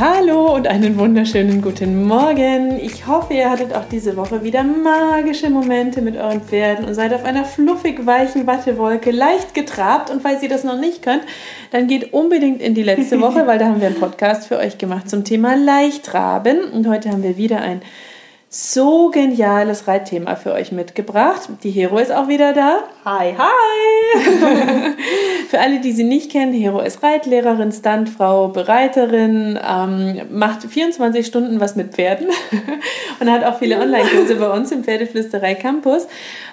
Hallo und einen wunderschönen guten Morgen. Ich hoffe, ihr hattet auch diese Woche wieder magische Momente mit euren Pferden und seid auf einer fluffig weichen Wattewolke leicht getrabt. Und falls ihr das noch nicht könnt, dann geht unbedingt in die letzte Woche, weil da haben wir einen Podcast für euch gemacht zum Thema Leichtraben. Und heute haben wir wieder ein so geniales Reitthema für euch mitgebracht. Die Hero ist auch wieder da. Hi, hi! für alle, die sie nicht kennen, Hero ist Reitlehrerin, Stuntfrau, Bereiterin, ähm, macht 24 Stunden was mit Pferden und hat auch viele Online-Kurse bei uns im Pferdeflüsterei Campus.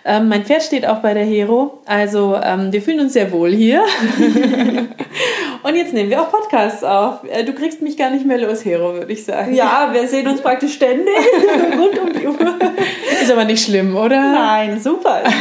Ähm, mein Pferd steht auch bei der Hero, also ähm, wir fühlen uns sehr wohl hier. und jetzt nehmen wir auch Podcasts auf. Äh, du kriegst mich gar nicht mehr los, Hero, würde ich sagen. Ja, wir sehen uns praktisch ständig rund um die Uhr. Ist aber nicht schlimm, oder? Nein, super.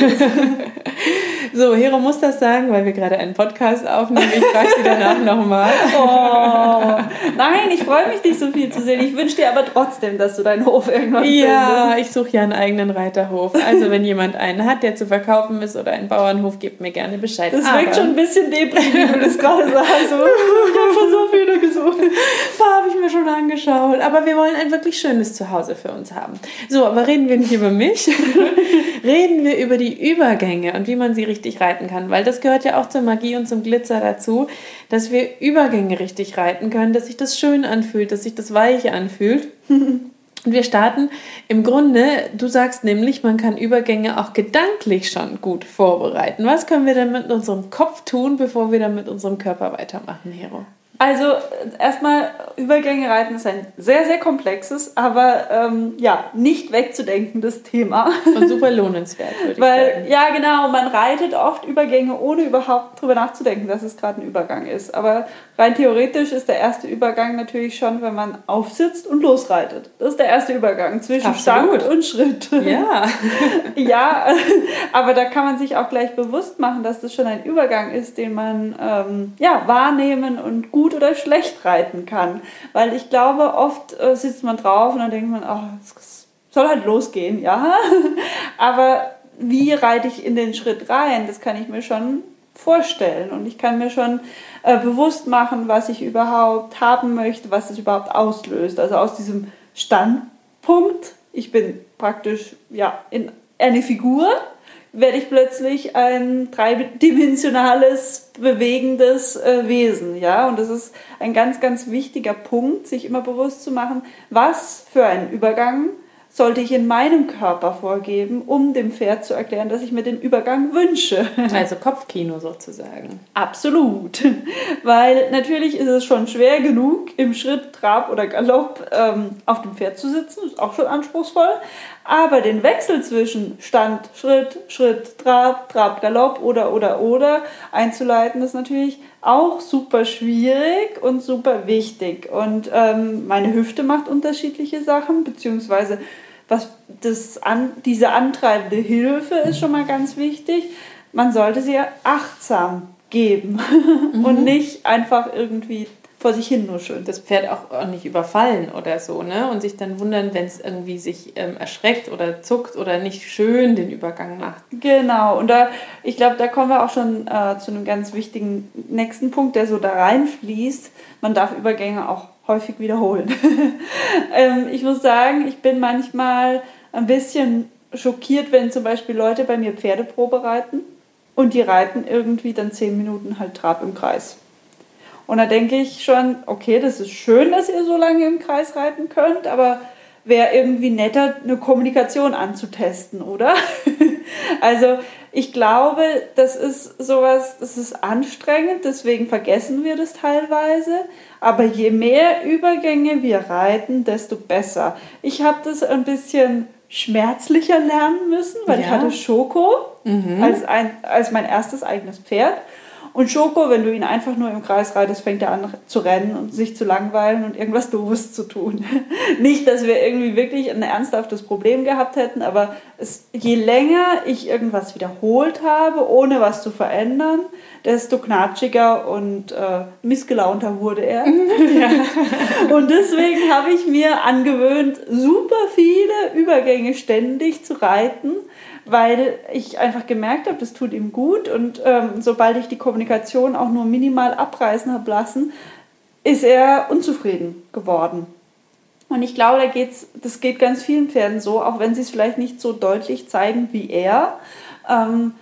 so, Hero muss das sagen, weil wir gerade einen Podcast aufnehmen. Ich frage sie danach nochmal. Oh. Nein, ich freue mich, dich so viel zu sehen. Ich wünsche dir aber trotzdem, dass du deinen Hof irgendwann Ja, findest. ich suche ja einen eigenen Reiterhof. Also, wenn jemand einen hat, der zu verkaufen ist oder einen Bauernhof, gebt mir gerne Bescheid. Das aber wirkt schon ein bisschen deprimierend, wie du das gerade sagst. ich habe schon so viele gesucht. habe ich mir schon angeschaut. Aber wir wollen ein wirklich schönes Zuhause für uns haben. So, aber reden wir nicht über mich. reden wir über die Übergänge und wie man sie richtig reiten kann. Weil das gehört ja auch zur Magie und zum Glitzer dazu, dass wir Übergänge richtig reiten können, dass sich das schön anfühlt, dass sich das weich anfühlt. Und wir starten im Grunde, du sagst nämlich, man kann Übergänge auch gedanklich schon gut vorbereiten. Was können wir denn mit unserem Kopf tun, bevor wir dann mit unserem Körper weitermachen, Hero? Also erstmal, Übergänge reiten ist ein sehr, sehr komplexes, aber ähm, ja, nicht wegzudenkendes Thema. Und super lohnenswert, würde ich Weil, sagen. Ja, genau, man reitet oft Übergänge, ohne überhaupt drüber nachzudenken, dass es gerade ein Übergang ist. Aber rein theoretisch ist der erste Übergang natürlich schon, wenn man aufsitzt und losreitet. Das ist der erste Übergang zwischen Absolut. Stand und Schritt. Ja. ja, aber da kann man sich auch gleich bewusst machen, dass das schon ein Übergang ist, den man ähm, ja, wahrnehmen und gut oder schlecht reiten kann. Weil ich glaube, oft äh, sitzt man drauf und dann denkt man, oh, es soll halt losgehen, ja. Aber wie reite ich in den Schritt rein, das kann ich mir schon vorstellen. Und ich kann mir schon äh, bewusst machen, was ich überhaupt haben möchte, was es überhaupt auslöst. Also aus diesem Standpunkt, ich bin praktisch ja, in eine Figur, werde ich plötzlich ein dreidimensionales, bewegendes äh, Wesen. Ja? Und das ist ein ganz, ganz wichtiger Punkt, sich immer bewusst zu machen, was für ein Übergang sollte ich in meinem Körper vorgeben, um dem Pferd zu erklären, dass ich mir den Übergang wünsche. Also Kopfkino sozusagen. Absolut. Weil natürlich ist es schon schwer genug, im Schritt, Trab oder Galopp ähm, auf dem Pferd zu sitzen. Ist auch schon anspruchsvoll. Aber den Wechsel zwischen Stand, Schritt, Schritt, Trab, Trab, Galopp oder, oder, oder einzuleiten, ist natürlich auch super schwierig und super wichtig. Und ähm, meine Hüfte macht unterschiedliche Sachen, beziehungsweise was das an, diese antreibende Hilfe ist schon mal ganz wichtig. Man sollte sie achtsam geben mhm. und nicht einfach irgendwie vor sich hin nur schön. Das Pferd auch nicht überfallen oder so, ne? Und sich dann wundern, wenn es irgendwie sich ähm, erschreckt oder zuckt oder nicht schön den Übergang macht. Genau, und da, ich glaube, da kommen wir auch schon äh, zu einem ganz wichtigen nächsten Punkt, der so da reinfließt. Man darf Übergänge auch häufig wiederholen. ähm, ich muss sagen, ich bin manchmal ein bisschen schockiert, wenn zum Beispiel Leute bei mir Pferdeprobe reiten und die reiten irgendwie dann zehn Minuten halt Trab im Kreis. Und da denke ich schon, okay, das ist schön, dass ihr so lange im Kreis reiten könnt, aber wäre irgendwie netter, eine Kommunikation anzutesten, oder? also ich glaube, das ist sowas, das ist anstrengend, deswegen vergessen wir das teilweise. Aber je mehr Übergänge wir reiten, desto besser. Ich habe das ein bisschen schmerzlicher lernen müssen, weil ja. ich hatte Schoko mhm. als, ein, als mein erstes eigenes Pferd. Und Schoko, wenn du ihn einfach nur im Kreis reitest, fängt er an zu rennen und sich zu langweilen und irgendwas Doofes zu tun. Nicht, dass wir irgendwie wirklich ein ernsthaftes Problem gehabt hätten, aber es, je länger ich irgendwas wiederholt habe, ohne was zu verändern, desto knatschiger und äh, missgelaunter wurde er. Ja. und deswegen habe ich mir angewöhnt, super viele Übergänge ständig zu reiten weil ich einfach gemerkt habe, das tut ihm gut und ähm, sobald ich die Kommunikation auch nur minimal abreißen habe lassen, ist er unzufrieden geworden. Und ich glaube, da geht's, das geht ganz vielen Pferden so, auch wenn sie es vielleicht nicht so deutlich zeigen wie er. Ähm,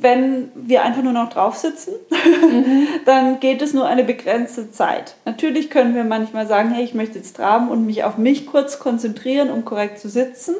wenn wir einfach nur noch drauf sitzen, mhm. dann geht es nur eine begrenzte Zeit. Natürlich können wir manchmal sagen, hey, ich möchte jetzt traben und mich auf mich kurz konzentrieren, um korrekt zu sitzen.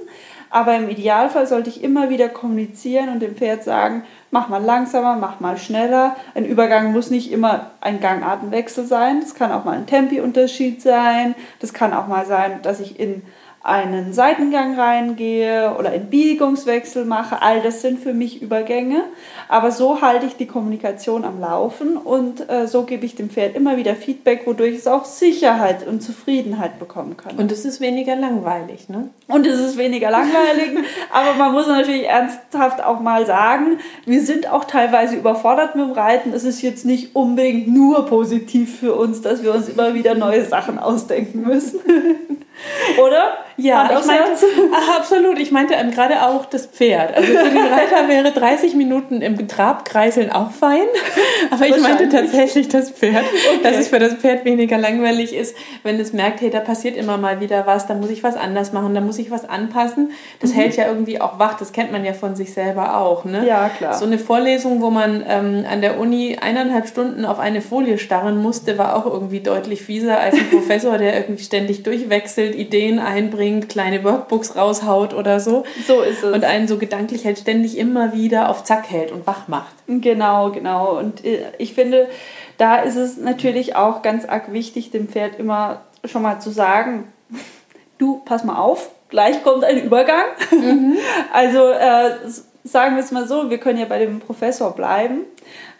Aber im Idealfall sollte ich immer wieder kommunizieren und dem Pferd sagen, mach mal langsamer, mach mal schneller. Ein Übergang muss nicht immer ein Gangartenwechsel sein. Das kann auch mal ein Tempi-Unterschied sein. Das kann auch mal sein, dass ich in einen Seitengang reingehe oder einen Biegungswechsel mache. All das sind für mich Übergänge. Aber so halte ich die Kommunikation am Laufen und äh, so gebe ich dem Pferd immer wieder Feedback, wodurch es auch Sicherheit und Zufriedenheit bekommen kann. Und es ist weniger langweilig, ne? Und es ist weniger langweilig. aber man muss natürlich ernsthaft auch mal sagen, wir sind auch teilweise überfordert mit dem Reiten. Es ist jetzt nicht unbedingt nur positiv für uns, dass wir uns immer wieder neue Sachen ausdenken müssen. Oder? Ja, ich meinte, absolut. Ich meinte ähm, gerade auch das Pferd. Also für den Reiter wäre 30 Minuten im Trabkreiseln auch fein. Aber ich meinte tatsächlich das Pferd. Okay. Dass es für das Pferd weniger langweilig ist, wenn es merkt, hey, da passiert immer mal wieder was, da muss ich was anders machen, da muss ich was anpassen. Das mhm. hält ja irgendwie auch wach. Das kennt man ja von sich selber auch. Ne? Ja, klar. So eine Vorlesung, wo man ähm, an der Uni eineinhalb Stunden auf eine Folie starren musste, war auch irgendwie deutlich fieser als ein Professor, der irgendwie ständig durchwechselt, Ideen einbringt, kleine Workbooks raushaut oder so. So ist es. Und einen so gedanklich halt ständig immer wieder auf Zack hält und wach macht. Genau, genau. Und äh, ich finde, da ist es natürlich auch ganz arg wichtig, dem Pferd immer schon mal zu sagen, du, pass mal auf, gleich kommt ein Übergang. Mhm. Also äh, sagen wir es mal so, wir können ja bei dem Professor bleiben.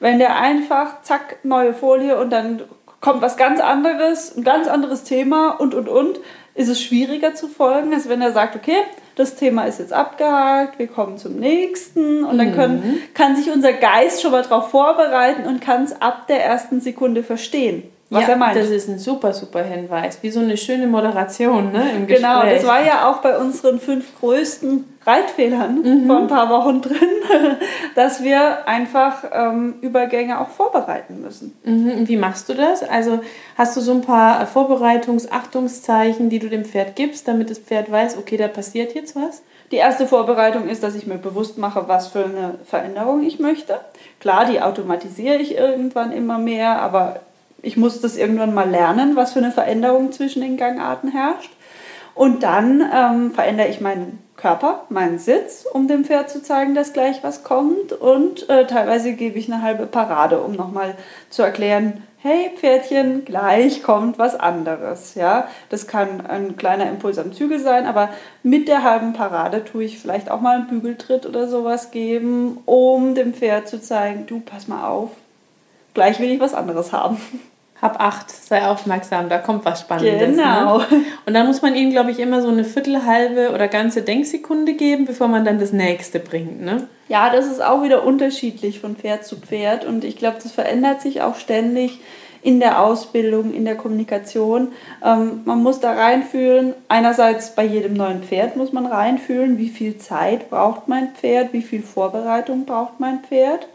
Wenn der einfach, zack, neue Folie und dann kommt was ganz anderes, ein ganz anderes Thema und, und, und, ist es schwieriger zu folgen, als wenn er sagt, okay, das Thema ist jetzt abgehakt, wir kommen zum nächsten und dann können, mhm. kann sich unser Geist schon mal darauf vorbereiten und kann es ab der ersten Sekunde verstehen was ja, er meint. Das ist ein super, super Hinweis. Wie so eine schöne Moderation ne, im Gespräch. Genau, das war ja auch bei unseren fünf größten Reitfehlern mhm. vor ein paar Wochen drin, dass wir einfach ähm, Übergänge auch vorbereiten müssen. Mhm. Wie machst du das? Also hast du so ein paar Vorbereitungs-Achtungszeichen, die du dem Pferd gibst, damit das Pferd weiß, okay, da passiert jetzt was? Die erste Vorbereitung ist, dass ich mir bewusst mache, was für eine Veränderung ich möchte. Klar, die automatisiere ich irgendwann immer mehr, aber ich muss das irgendwann mal lernen, was für eine Veränderung zwischen den Gangarten herrscht. Und dann ähm, verändere ich meinen Körper, meinen Sitz, um dem Pferd zu zeigen, dass gleich was kommt. Und äh, teilweise gebe ich eine halbe Parade, um nochmal zu erklären, hey Pferdchen, gleich kommt was anderes. Ja, das kann ein kleiner Impuls am Zügel sein, aber mit der halben Parade tue ich vielleicht auch mal einen Bügeltritt oder sowas geben, um dem Pferd zu zeigen, du pass mal auf, gleich will ich was anderes haben. Hab acht, sei aufmerksam, da kommt was Spannendes. Ne? Genau. Ne? Und dann muss man ihnen, glaube ich, immer so eine Viertel, halbe oder ganze Denksekunde geben, bevor man dann das nächste bringt. Ne? Ja, das ist auch wieder unterschiedlich von Pferd zu Pferd und ich glaube, das verändert sich auch ständig in der Ausbildung, in der Kommunikation. Ähm, man muss da reinfühlen, einerseits bei jedem neuen Pferd muss man reinfühlen, wie viel Zeit braucht mein Pferd, wie viel Vorbereitung braucht mein Pferd.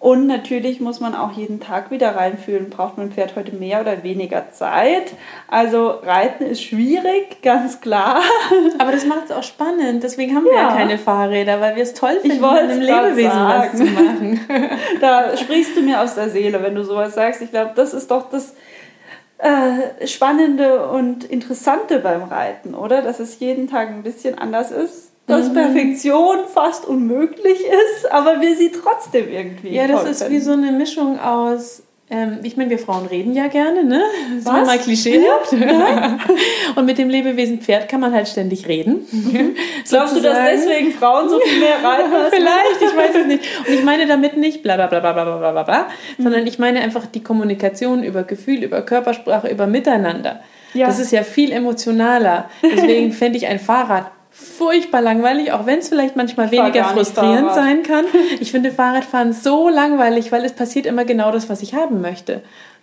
Und natürlich muss man auch jeden Tag wieder reinfühlen, braucht mein Pferd heute mehr oder weniger Zeit. Also Reiten ist schwierig, ganz klar. Aber das macht es auch spannend. Deswegen haben wir ja, ja keine Fahrräder, weil wir es toll finden, mit einem Lebewesen sagen. was zu machen. da sprichst du mir aus der Seele, wenn du sowas sagst. Ich glaube, das ist doch das äh, Spannende und Interessante beim Reiten, oder? Dass es jeden Tag ein bisschen anders ist dass mhm. Perfektion fast unmöglich ist, aber wir sie trotzdem irgendwie. Ja, das ist wie so eine Mischung aus. Ähm, ich meine, wir Frauen reden ja gerne, ne? Das Was? Sind mal Klischee. Ja? Und mit dem Lebewesen Pferd kann man halt ständig reden. Mhm. Glaubst du, dass deswegen Frauen so viel mehr reiten? Vielleicht, ich weiß es nicht. Und ich meine damit nicht bla bla bla bla bla bla bla, bla mhm. sondern ich meine einfach die Kommunikation über Gefühl, über Körpersprache, über Miteinander. Ja. Das ist ja viel emotionaler. Deswegen fände ich ein Fahrrad furchtbar langweilig, auch wenn es vielleicht manchmal weniger frustrierend sein kann. Ich finde Fahrradfahren so langweilig, weil es passiert immer genau das, was ich haben möchte.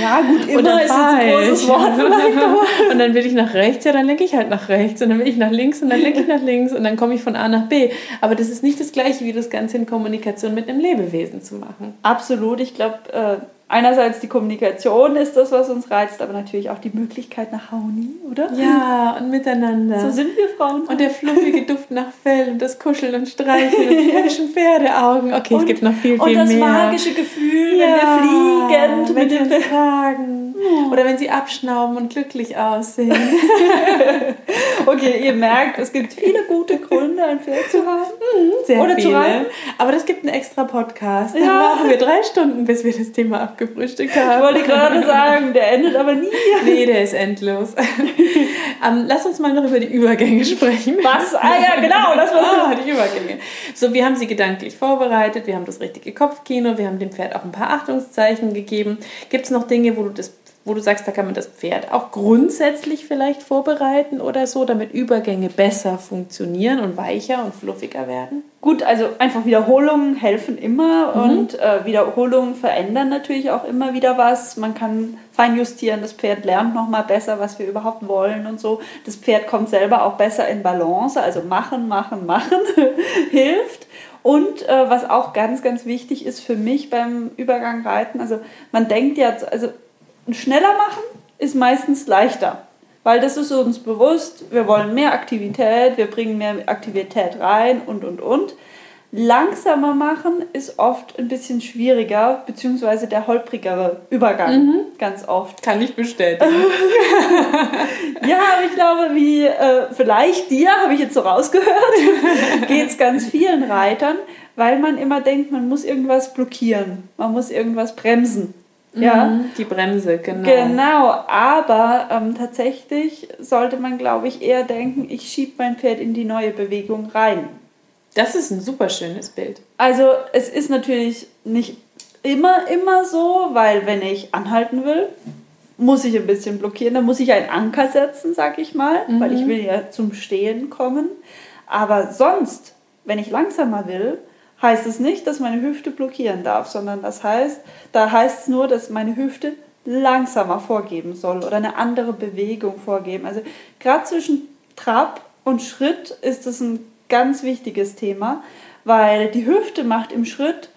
Ja, gut, Und immer dann ist ein großes. Wort vielleicht, aber Und dann will ich nach rechts, ja, dann lenke ich halt nach rechts. Und dann will ich nach links und dann lenke ich nach links und dann komme ich von A nach B. Aber das ist nicht das Gleiche, wie das Ganze in Kommunikation mit einem Lebewesen zu machen. absolut. Ich glaube, äh, einerseits die Kommunikation ist das, was uns reizt, aber natürlich auch die Möglichkeit nach Harmonie, oder? Ja, und miteinander. So sind wir Frauen. und der fluffige Duft nach Fell und das Kuscheln und Streicheln und die hübschen Pferdeaugen. Okay, es gibt noch viel, viel und das mehr. magische Gefühl, ja, wenn wir fliegend wenn mit dem uns tragen. Oder wenn sie abschnauben und glücklich aussehen. Okay, ihr merkt, es gibt viele gute Gründe, ein Pferd zu haben. Sehr Oder zu viele. reiten. Aber das gibt einen extra Podcast. Da Ja. brauchen wir drei Stunden, bis wir das Thema abgefrühstückt haben. Ich wollte gerade sagen, der endet aber nie. Nee, der ist endlos. ähm, lass uns mal noch über die Übergänge sprechen. Was? Ah ja, genau, das war Ah, die Übergänge. So, wir haben sie gedanklich vorbereitet, wir haben das richtige Kopfkino, wir haben dem Pferd auch ein paar Achtungszeichen gegeben. Gibt es noch Dinge, wo du das wo du sagst, da kann man das Pferd auch grundsätzlich vielleicht vorbereiten oder so, damit Übergänge besser funktionieren und weicher und fluffiger werden? Gut, also einfach Wiederholungen helfen immer und äh, Wiederholungen verändern natürlich auch immer wieder was. Man kann feinjustieren, das Pferd lernt nochmal besser, was wir überhaupt wollen und so. Das Pferd kommt selber auch besser in Balance, also machen, machen, machen hilft. Und äh, was auch ganz, ganz wichtig ist für mich beim Übergang reiten, also man denkt ja, also schneller machen ist meistens leichter. Weil das ist uns bewusst, wir wollen mehr Aktivität, wir bringen mehr Aktivität rein und, und, und. Langsamer machen ist oft ein bisschen schwieriger, beziehungsweise der holprigere Übergang, ganz oft. Kann ich bestätigen. Ja, aber ich glaube, wie äh, vielleicht dir, habe ich jetzt so rausgehört, geht es ganz vielen Reitern, weil man immer denkt, man muss irgendwas blockieren, man muss irgendwas bremsen. Ja, Mhm, Die Bremse, genau. Genau, aber ähm, tatsächlich sollte man, glaube ich, eher denken, ich schiebe mein Pferd in die neue Bewegung rein. Das ist ein super schönes Bild. Also es ist natürlich nicht immer, immer so, weil wenn ich anhalten will, muss ich ein bisschen blockieren, dann muss ich einen Anker setzen, sag ich mal, weil ich will ja zum Stehen kommen. Aber sonst, wenn ich langsamer will, heißt es nicht, dass meine Hüfte blockieren darf, sondern das heißt, da heißt es nur, dass meine Hüfte langsamer vorgeben soll oder eine andere Bewegung vorgeben. Also gerade zwischen Trab und Schritt ist das ein ganz wichtiges Thema, weil die Hüfte macht im Schritt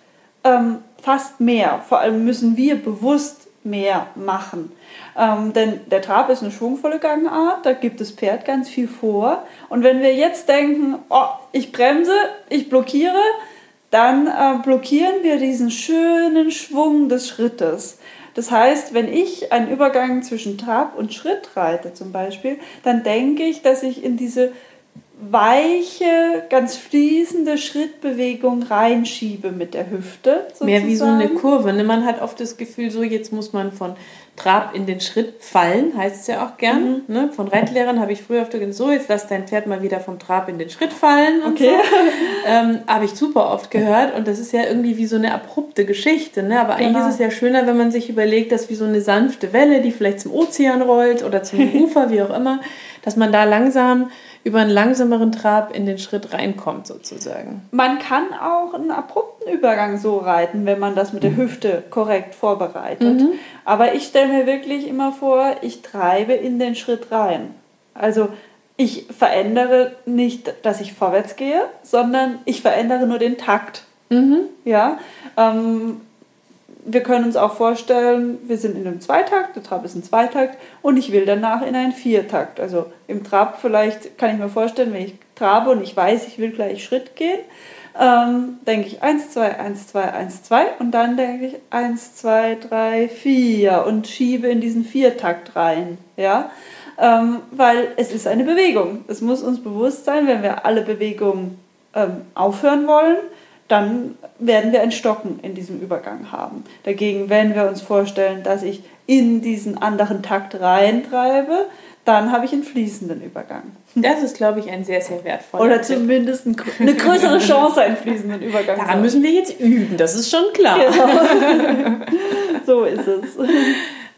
ähm, fast mehr. Vor allem müssen wir bewusst mehr machen. Ähm, denn der Trab ist eine schwungvolle Gangart, da gibt das Pferd ganz viel vor. Und wenn wir jetzt denken, oh, ich bremse, ich blockiere, dann äh, blockieren wir diesen schönen Schwung des Schrittes. Das heißt, wenn ich einen Übergang zwischen Trab und Schritt reite zum Beispiel, dann denke ich, dass ich in diese weiche, ganz fließende Schrittbewegung reinschiebe mit der Hüfte. Mehr wie so eine sozusagen. Kurve. Ne? Man hat oft das Gefühl, so jetzt muss man von Trab in den Schritt fallen, heißt es ja auch gern. Mhm. Ne? Von Reitlehrern habe ich früher oft gesagt, so jetzt lass dein Pferd mal wieder vom Trab in den Schritt fallen. Und Okay. So. Ähm, habe ich super oft gehört und das ist ja irgendwie wie so eine abrupte Geschichte. Ne? Aber eigentlich Genau. ist es ja schöner, wenn man sich überlegt, dass wie so eine sanfte Welle, die vielleicht zum Ozean rollt oder zum Ufer, wie auch immer, dass man da langsam über einen langsameren Trab in den Schritt reinkommt sozusagen. Man kann auch einen abrupten Übergang so reiten, wenn man das mit der Hüfte korrekt vorbereitet. Aber ich stelle mir wirklich immer vor, ich treibe in den Schritt rein. Also ich verändere nicht, dass ich vorwärts gehe, sondern ich verändere nur den Takt. Ja, ähm, wir können uns auch vorstellen, wir sind in einem Zweitakt, der Trab ist ein Zweitakt und ich will danach in einen Viertakt. Also im Trab vielleicht kann ich mir vorstellen, wenn ich trabe und ich weiß, ich will gleich Schritt gehen, ähm, denke ich 1, 2, 1, 2, 1, 2 und dann denke ich 1, 2, 3, 4 und schiebe in diesen Viertakt rein. Ja? ähm, weil es ist eine Bewegung. Es muss uns bewusst sein, wenn wir alle Bewegungen ähm, aufhören wollen, dann werden wir ein Stocken in diesem Übergang haben. Dagegen, wenn wir uns vorstellen, dass ich in diesen anderen Takt reintreibe, dann habe ich einen fließenden Übergang. Das ist, glaube ich, ein sehr, sehr wertvoller Oder zumindest eine größere Chance, einen fließenden Übergang zu haben. Daran müssen wir jetzt üben, das ist schon klar. Genau. so ist es.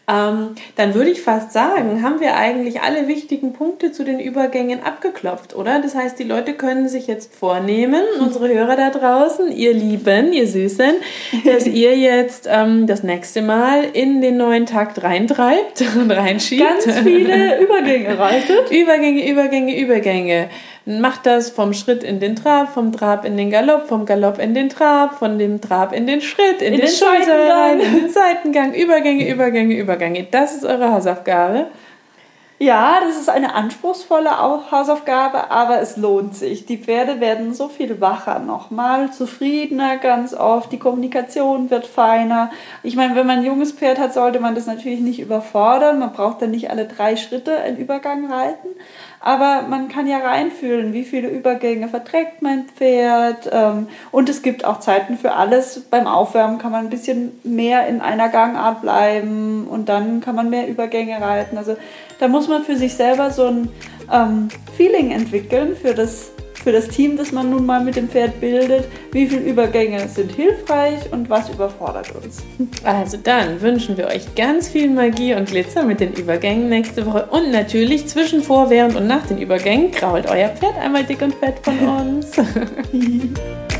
Ähm, dann würde ich fast sagen, haben wir eigentlich alle wichtigen Punkte zu den Übergängen abgeklopft, oder? Das heißt, die Leute können sich jetzt vornehmen, unsere Hörer da draußen, ihr Lieben, ihr Süßen, dass ihr jetzt ähm, das nächste Mal in den neuen Takt reintreibt und reinschiebt. Ganz viele Übergänge reitet. Übergänge, Übergänge, Übergänge macht das vom Schritt in den Trab, vom Trab in den Galopp, vom Galopp in den Trab, von dem Trab in den Schritt, in, in den, den Schulter in den Seitengang, Übergänge, Übergänge, Übergänge. Das ist eure Hausaufgabe. Ja, das ist eine anspruchsvolle Hausaufgabe, aber es lohnt sich. Die Pferde werden so viel wacher nochmal, zufriedener ganz oft, die Kommunikation wird feiner. Ich meine, wenn man ein junges Pferd hat, sollte man das natürlich nicht überfordern. Man braucht dann nicht alle drei Schritte einen Übergang reiten aber man kann ja reinfühlen, wie viele Übergänge verträgt mein Pferd. Ähm, und es gibt auch Zeiten für alles. Beim Aufwärmen kann man ein bisschen mehr in einer Gangart bleiben und dann kann man mehr Übergänge reiten. Also da muss man für sich selber so ein ähm, Feeling entwickeln für das für das Team, das man nun mal mit dem Pferd bildet, wie viele Übergänge sind hilfreich und was überfordert uns. Also dann wünschen wir euch ganz viel Magie und Glitzer mit den Übergängen nächste Woche und natürlich zwischen, vor, während und nach den Übergängen krault euer Pferd einmal dick und fett von uns.